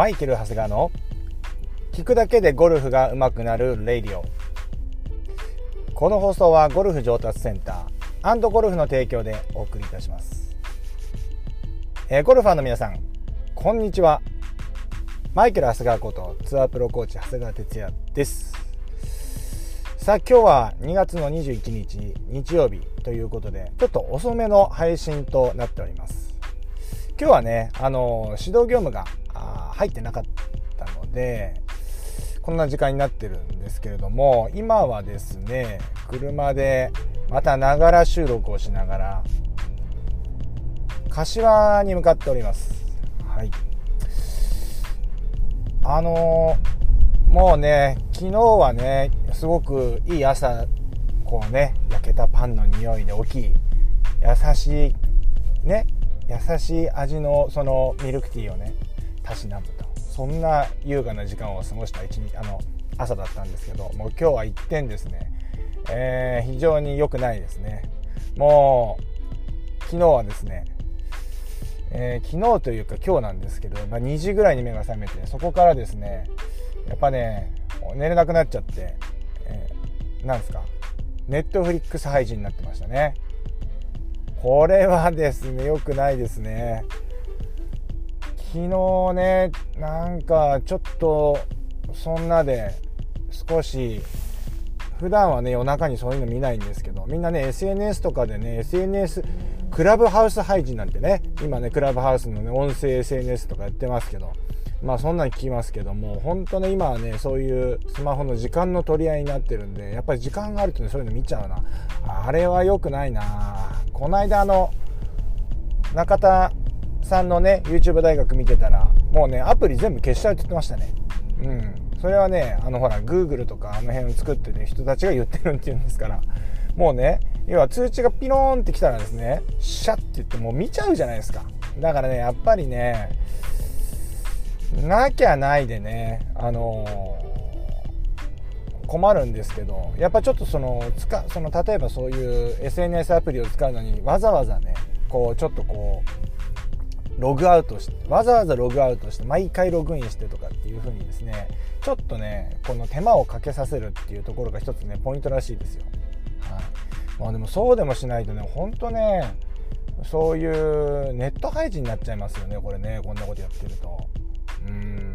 マイケル・長谷川の聞くだけでゴルフが上手くなる radio。この放送はゴルフ上達センターゴルフの提供でお送りいたします、えー、ゴルファーの皆さんこんにちは。マイケル・長谷川ことツアープロコーチ長谷川哲也です。さあ今日は2月の21日日曜日ということでちょっと遅めの配信となっております。今日はねあの指導業務が入ってなかったのでこんな時間になってるんですけれども今はですね車でまたながら収録をしながら柏に向かっております。はい。あのもうね昨日はねすごくいい朝こうね焼けたパンの匂いで大きい優しいね優しい味のそのミルクティーをねたしなむとそんな優雅な時間を過ごした一日あの朝だったんですけどもう今日は一点ですね、えー、非常に良くないですね。もう昨日はですねえー、昨日というか今日なんですけど、まあ、2時ぐらいに目が覚めてそこからですねやっぱね寝れなくなっちゃって、えー、なんですかネットフリックス配信になってましたね。これはですね良くないですね。昨日ねなんかちょっとそんなで少し普段はね夜中にそういうの見ないんですけどみんなね SNS とかでね SNS クラブハウス配信なんてね今ねクラブハウスのね音声 SNS とかやってますけどまあそんなん聞きますけども本当ね今はねそういうスマホの時間の取り合いになってるんでやっぱり時間があるとねそういうの見ちゃうな。あれは良くないな。この間あの中田さんのね YouTube 大学見てたらもうねアプリ全部消しちゃうって言ってましたね。うん。それはねあのほら Google とかあの辺を作ってる人たちが言ってるっていうんですから。もうね要は通知がピローンってきたらですねシャッて言ってもう見ちゃうじゃないですか。だからねやっぱりねなきゃないでねあのー、困るんですけどやっぱちょっとその使その例えばそういう SNS アプリを使うのにわざわざねこうちょっとこうログアウトしてわざわざログアウトして毎回ログインしてとかっていう風にですねちょっとねこの手間をかけさせるっていうところが一つねポイントらしいですよ。はい、まあ、でもそうでもしないとねほんとねそういうネット配信になっちゃいますよねこれねこんなことやってると。うん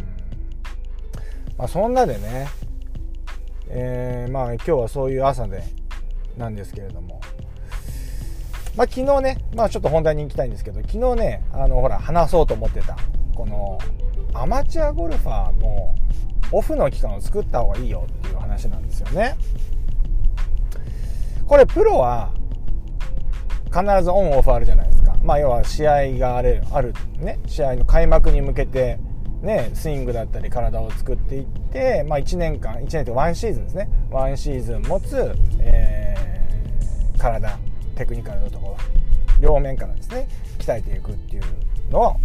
まあそんなでねえー、まあ今日はそういう朝でなんですけれどもまあ昨日ねまあちょっと本題に行きたいんですけど昨日ねあのほら話そうと思ってたこのアマチュアゴルファーのオフの期間を作った方がいいよっていう話なんですよね。これプロは必ずオンオフあるじゃないですか。まあ要は試合があるあるね試合の開幕に向けてね、スイングだったり体を作っていって、まあ、1年間1年とワンシーズンですね。ワンシーズン持つ、えー、体。テクニカルのところ両面からですね鍛えていくっていうのは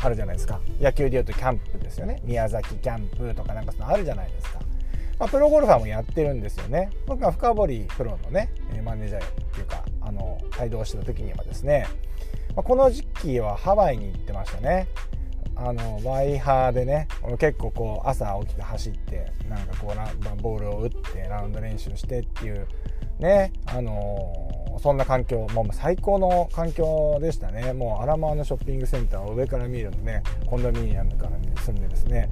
あるじゃないですか。野球でいうとキャンプですよね。宮崎キャンプとかなんかそのあるじゃないですか、まあ、プロゴルファーもやってるんですよね。僕が深堀プロのねマネージャーっていうかあの帯同してた時にはですね、まあ、この時期はハワイに行ってましたね。あのワイハーでね結構こう朝起きて走ってなんかこうボールを打ってラウンド練習してっていうねあのそんな環境もう最高の環境でしたね。もうアラマーのショッピングセンターを上から見るのねコンドミニアムから、ね、住んでですね。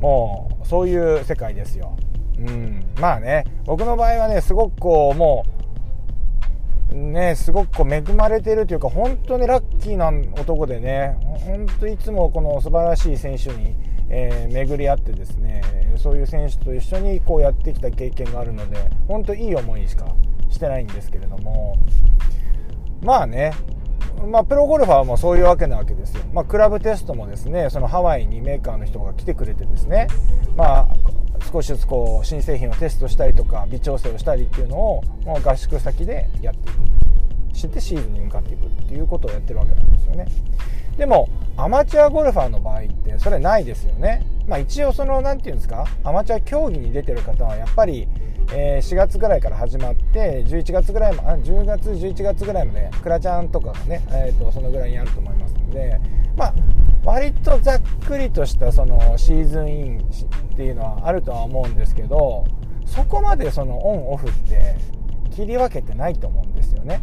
もうそういう世界ですよ。うん。まあね僕の場合はねすごくこうもうね、すごくこう恵まれてるというか本当にラッキーな男でね本当いつもこの素晴らしい選手に、えー、巡り合ってですねそういう選手と一緒にこうやってきた経験があるので本当いい思いしかしてないんですけれどもまあねまあ、プロゴルファーもそういうわけなわけですよ、まあ、クラブテストもですねそのハワイにメーカーの人が来てくれてですね、まあ、少しずつこう新製品をテストしたりとか微調整をしたりっていうのをもう合宿先でやっていく。してシーズンに向かっていくっていうことをやってるわけなんですよね。でもアマチュアゴルファーの場合ってそれないですよね。まあ一応その何て言うんですかアマチュア競技に出てる方はやっぱりえ4月ぐらいから始まって11月ぐらいもあ10月11月ぐらいまでクラちゃんとかがね、えー、とそのぐらいにあると思いますのでまあ割とざっくりとしたそのシーズンインっていうのはあるとは思うんですけどそこまでそのオンオフって切り分けてないと思うんですよね。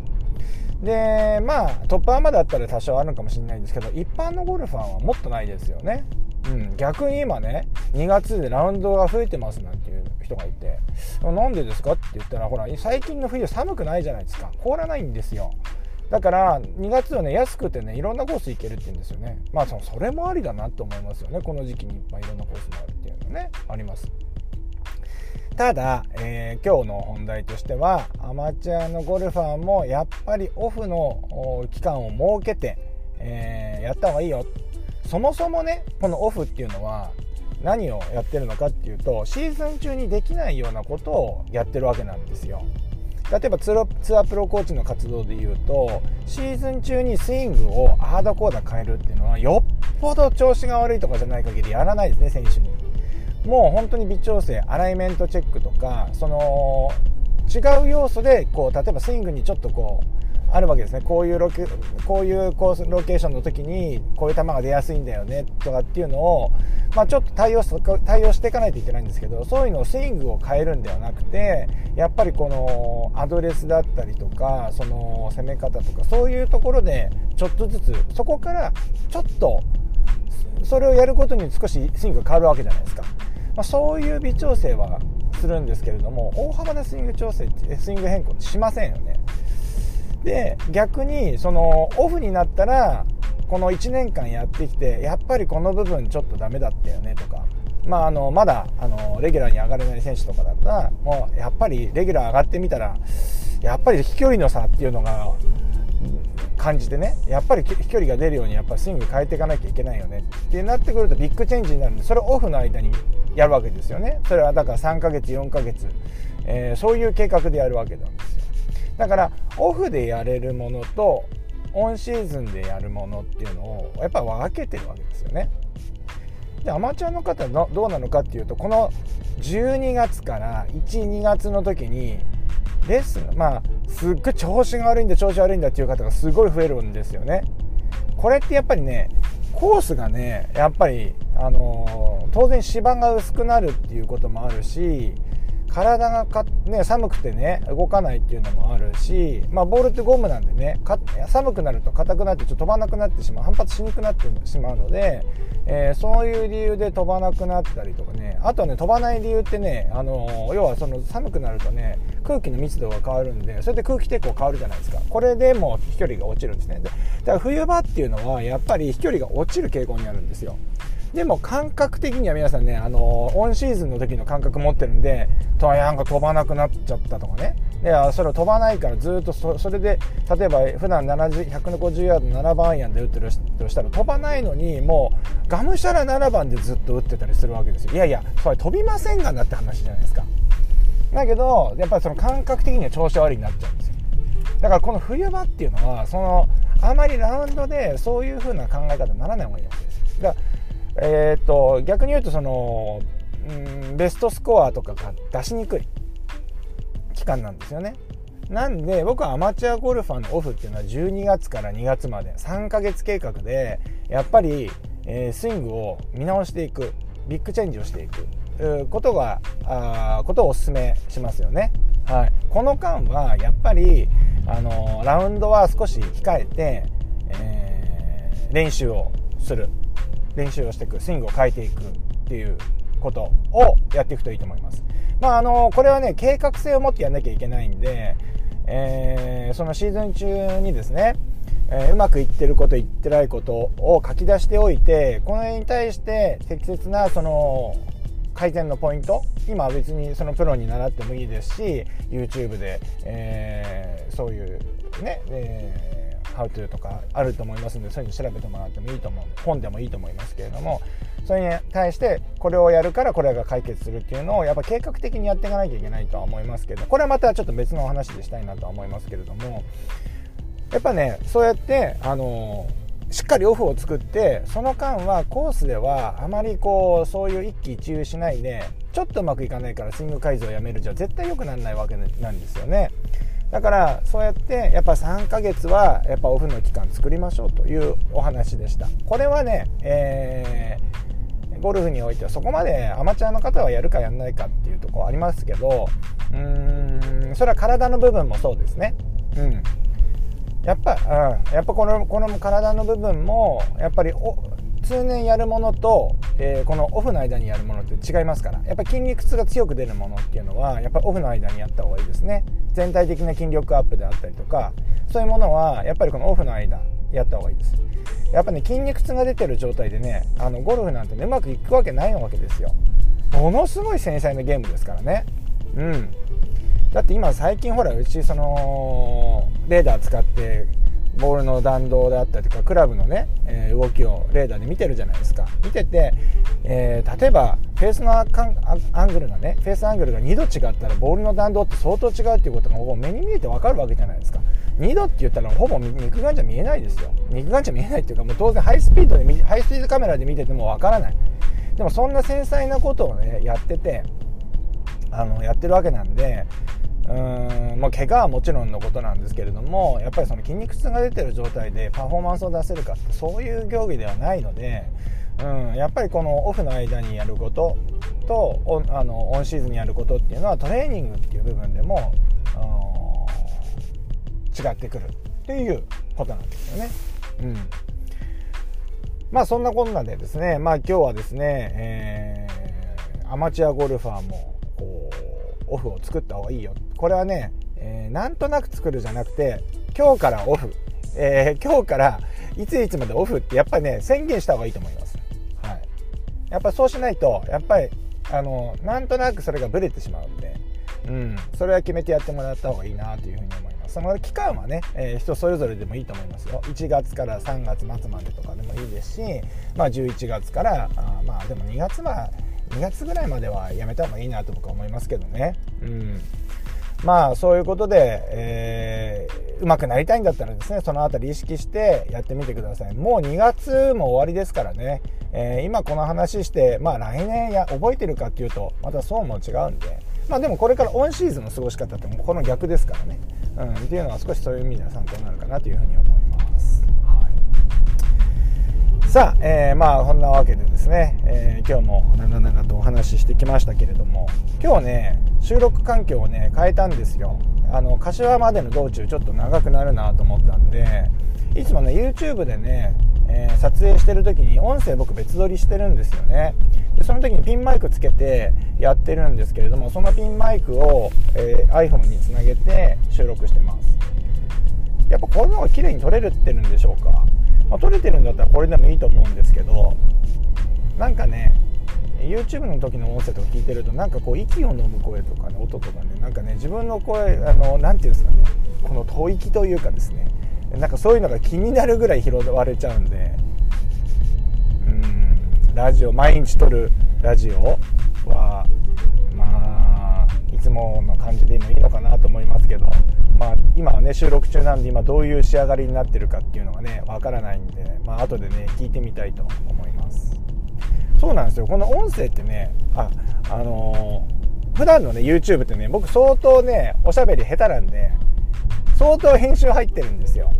でまあトップアマだったら多少あるのかもしれないんですけど一般のゴルファーはもっとないですよね。うん、逆に今ね2月でラウンドが増えてますなんていう人がいてなんでですかって言ったらほら最近の冬寒くないじゃないですか。凍らないんですよ。だから2月はね安くてねいろんなコース行けるって言うんですよね。まあそそれもありだなと思いますよね。この時期にいっぱいいろんなコースもあるっていうのねあります。ただ、えー、今日の本題としてはアマチュアのゴルファーもやっぱりオフの期間を設けて、えー、やった方がいいよ。そもそもねこのオフっていうのは何をやってるのかっていうとシーズン中にできないようなことをやってるわけなんですよ。例えばツアープロコーチの活動でいうとシーズン中にスイングをアーダコーダ変えるっていうのはよっぽど調子が悪いとかじゃない限りやらないですね選手に。もう本当に微調整アライメントチェックとかその違う要素でこう例えばスイングにちょっとこうあるわけですね。こういうロケこういうコースロケーションの時にこういう球が出やすいんだよねとかっていうのを、まあ、ちょっと対応対応していかないといけないんですけどそういうのをスイングを変えるんではなくてやっぱりこのアドレスだったりとかその攻め方とかそういうところでちょっとずつそこからちょっとそれをやることに少しスイングが変わるわけじゃないですか、まあ、そういう微調整はするんですけれども大幅なスイング調整スイング変更ってしませんよね。で逆にそのオフになったらこの1年間やってきてやっぱりこの部分ちょっとダメだったよねとか、まあ、あのまだあのレギュラーに上がれない選手とかだったらもうやっぱりレギュラー上がってみたらやっぱり飛距離の差っていうのが感じてねやっぱり飛距離が出るようにやっぱスイング変えていかなきゃいけないよねってなってくるとビッグチェンジになるんでそれをオフの間にやるわけですよね。それはだから3ヶ月4ヶ月、えー、そういう計画でやるわけなんですよ。だからオフでやれるものとオンシーズンでやるものっていうのをやっぱ分けてるわけですよね。でアマチュアの方のどうなのかっていうとこの12月から12月の時にレッスンまあすっごい調子が悪いんだ調子悪いんだっていう方がすごい増えるんですよね。これってやっぱりねコースがねやっぱりあのー、当然芝が薄くなるっていうこともあるし体がか、ね、寒くてね動かないっていうのもあるし、まあ、ボールってゴムなんでね寒くなると硬くなってちょっと飛ばなくなってしまう反発しにくくなってしまうので、えー、そういう理由で飛ばなくなったりとかねあとね飛ばない理由ってね、あの要はその寒くなるとね空気の密度が変わるんでそれで空気抵抗変わるじゃないですか。これでもう飛距離が落ちるんですね。でだから冬場っていうのはやっぱり飛距離が落ちる傾向にあるんですよ。でも感覚的には皆さんね、あのオンシーズンの時の感覚持ってるんで、となんか飛ばなくなっちゃったとかね。で、それを飛ばないからずっとそそれで、例えば普段70 150ヤード7番アイアンで打ってるとしたら飛ばないのに、もうがむしゃら7番でずっと打ってたりするわけですよ。いやいや、それ飛びませんがなって話じゃないですか。だけど、やっぱりその感覚的には調子悪いになっちゃうんですよ。だからこの冬場っていうのは、その、あまりラウンドでそういう風な考え方にならない方がいいわけです。だからえー、っと逆に言うとその、うん、ベストスコアとかが出しにくい期間なんですよね。なんで僕はアマチュアゴルファーのオフっていうのは12月から2月まで3ヶ月計画でやっぱり、えー、スイングを見直していくビッグチェンジをしていくことがあことをお勧めしますよね。はい、この間はやっぱり、あのラウンドは少し控えて、えー、練習をする練習をしていくスイングを変えていくっていうことをやっていくといいと思います。まあ、あのこれはね計画性を持ってやんなきゃいけないんで、えー、そのシーズン中にですね、えー、うまくいってることいってないことを書き出しておいてこれに対して適切なその改善のポイント今は別にそのプロに習ってもいいですし YouTube で、えー、そういうね、えー How to とかあると思いますのでそういうの調べてもらってもいいと思う本でもいいと思いますけれどもそれに対してこれをやるからこれが解決するっていうのをやっぱ計画的にやっていかなきゃいけないとは思いますけどこれはまたちょっと別のお話でしたいなとは思いますけれどもやっぱねそうやってあのしっかりオフを作ってその間はコースではあまりこうそういう一喜一憂しないでちょっとうまくいかないからスイング改造をやめるじゃ絶対良くならないわけなんですよね。だからそうやってやっぱ3ヶ月はやっぱオフの期間作りましょうというお話でした。これはね、えー、ゴルフにおいてはそこまでアマチュアの方はやるかやんないかっていうとこありますけどうーんそれは体の部分もそうですね。うん。やっぱ、うん、やっぱこのこの体の部分もやっぱり通年やるものと、えー、このオフの間にやるものって違いますから。やっぱ筋肉痛が強く出るものっていうのはやっぱオフの間にやった方がいいですね。全体的な筋力アップであったりとかそういうものはやっぱりこのオフの間やった方がいいです。やっぱね筋肉痛が出てる状態でねあのゴルフなんて、ね、うまくいくわけないわけですよ。ものすごい繊細なゲームですからね。うん。だって今最近ほらうちそのレーダー使ってボールの弾道であったりとかクラブのね、え、動きをレーダーで見てるじゃないですか。見てて、えー、例えばフェースのアングルがねフェースアングルが2度違ったらボールの弾道って相当違うっていうことがもう目に見えて分かるわけじゃないですか。2度って言ったらほぼ肉眼じゃ見えないですよ。肉眼じゃ見えないっていうかもう当然ハイスピードでハイスピードカメラで見てても分からない。でもそんな繊細なことをねやっててあのやってるわけなんでうんまあ、怪我はもちろんのことなんですけれどもやっぱりその筋肉痛が出てる状態でパフォーマンスを出せるかってそういう競技ではないので、うん、やっぱりこのオフの間にやることとオあのオンシーズンにやることっていうのはトレーニングっていう部分でも違ってくるっていうことなんですよね。うんまあそんなこんなでですね、まあ今日はですね、えー、アマチュアゴルファーもこうオフを作った方がいいよ。これはね、えー、なんとなく作るじゃなくて今日からオフ、えー、今日からいついつまでオフってやっぱりね宣言した方がいいと思います、はい、やっぱそうしないとやっぱりあのなんとなくそれがブレてしまうんで、うん、それは決めてやってもらった方がいいなというふうに思います。その期間はね、えー、人それぞれでもいいと思いますよ。1月から3月末までとかでもいいですし、まあ、11月からあまあでも2月は2月ぐらいまではやめた方がいいなと僕は思いますけどね。うん。まあそういうことで、えー、うまくなりたいんだったらですねその辺り意識してやってみてください。もう2月も終わりですからね、えー、今この話してまあ来年や覚えてるかっていうとまたそうも違うんで。まあでもこれからオンシーズンの過ごし方ってもうこの逆ですからね、うん、っていうのは少しそういう意味では参考になるかなというふうに思います、はい、さあ、えー、まあこんなわけでですね、ね。えー、今日も長々とお話ししてきましたけれども今日ね収録環境をね変えたんですよ。あの柏までの道中ちょっと長くなるなと思ったんでいつもね YouTube でね、えー、撮影してる時に音声僕別撮りしてるんですよね。でその時にピンマイクつけてやってるんですけれどもそのピンマイクを、えー、iPhone につなげて収録してます。やっぱこれの方が綺麗に撮れるってるんでしょうか、まあ、撮れてるんだったらこれでもいいと思うんですけどなんかね YouTube の時の音声とか聞いてるとなんかこう息を飲む声とかね音とかねなんかね自分の声あのなていうんですかねこの吐息というかですねなんかそういうのが気になるぐらい拾われちゃうんでうんラジオ毎日撮るラジオはまあいつもの感じで今いいのかなと思いますけどまあ今はね収録中なんで今どういう仕上がりになってるかっていうのがねわからないんでまあ後でね聞いてみたいと思います。そうなんですよこの音声ってねああのー、普段のね YouTube ってね僕相当ねおしゃべり下手なんで相当編集入ってるんですよ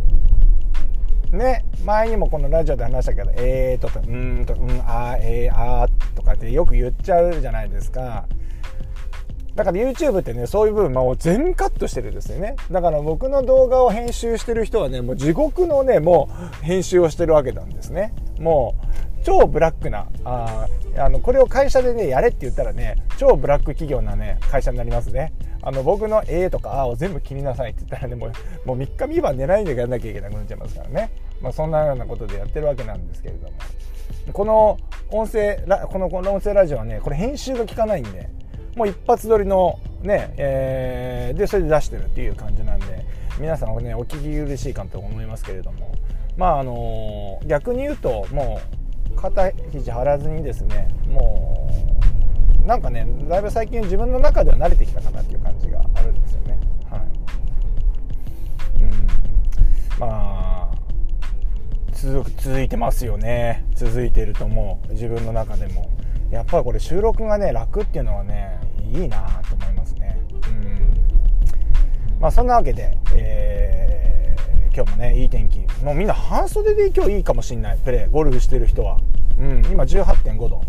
ね前にもこのラジオで話したけど「えー」とか「うん」とか「うんあーえーあー」とかってよく言っちゃうじゃないですかだから YouTube ってね、そういう部分も全カットしてるんですよね。だから僕の動画を編集してる人はね、もう地獄のね、もう編集をしてるわけなんですね。もう、超ブラックなああのこれを会社でねやれって言ったらね超ブラック企業なね会社になりますね。あの僕の「え」とか「あ」を全部切りなさいって言ったらねもうもう3日3晩寝ないでやらなきゃいけなくなっちゃいますからね、まあ、そんなようなことでやってるわけなんですけれども。この音声このこの音声ラジオはねこれ編集が効かないんでもう一発撮りのね、えー、でそれで出してるっていう感じなんで皆さんはねお聞き苦しいかと思いますけれども。まああの、逆に言うともう肩肘張らずにですねもうなんかねだいぶ最近自分の中では慣れてきたかなっていう感じがあるんですよね。はい。うん。まあ続続いてますよね。続いてると思う。自分の中でも。やっぱりこれ収録がね楽っていうのはねいいなと思いますね。うん。まあそんなわけで、えー、今日もねいい天気。もうみんな半袖で今日いいかもしんない。プレーゴルフしてる人は。うん今18.5度。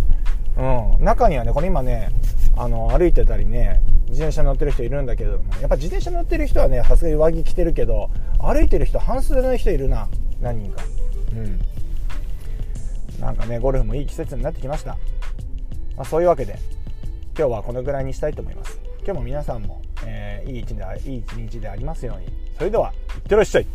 うん。中にはねこれ今ねあの歩いてたりね自転車乗ってる人いるんだけどもやっぱ自転車乗ってる人はねさすがに上着着てるけど歩いてる人半袖の人いるな。何人か。うん。なんかねゴルフもいい季節になってきました、まあ、そういうわけで今日はこのぐらいにしたいと思います。今日も皆さんも、えー、いい一日でいい一日でありますように。それではいってらっしゃい。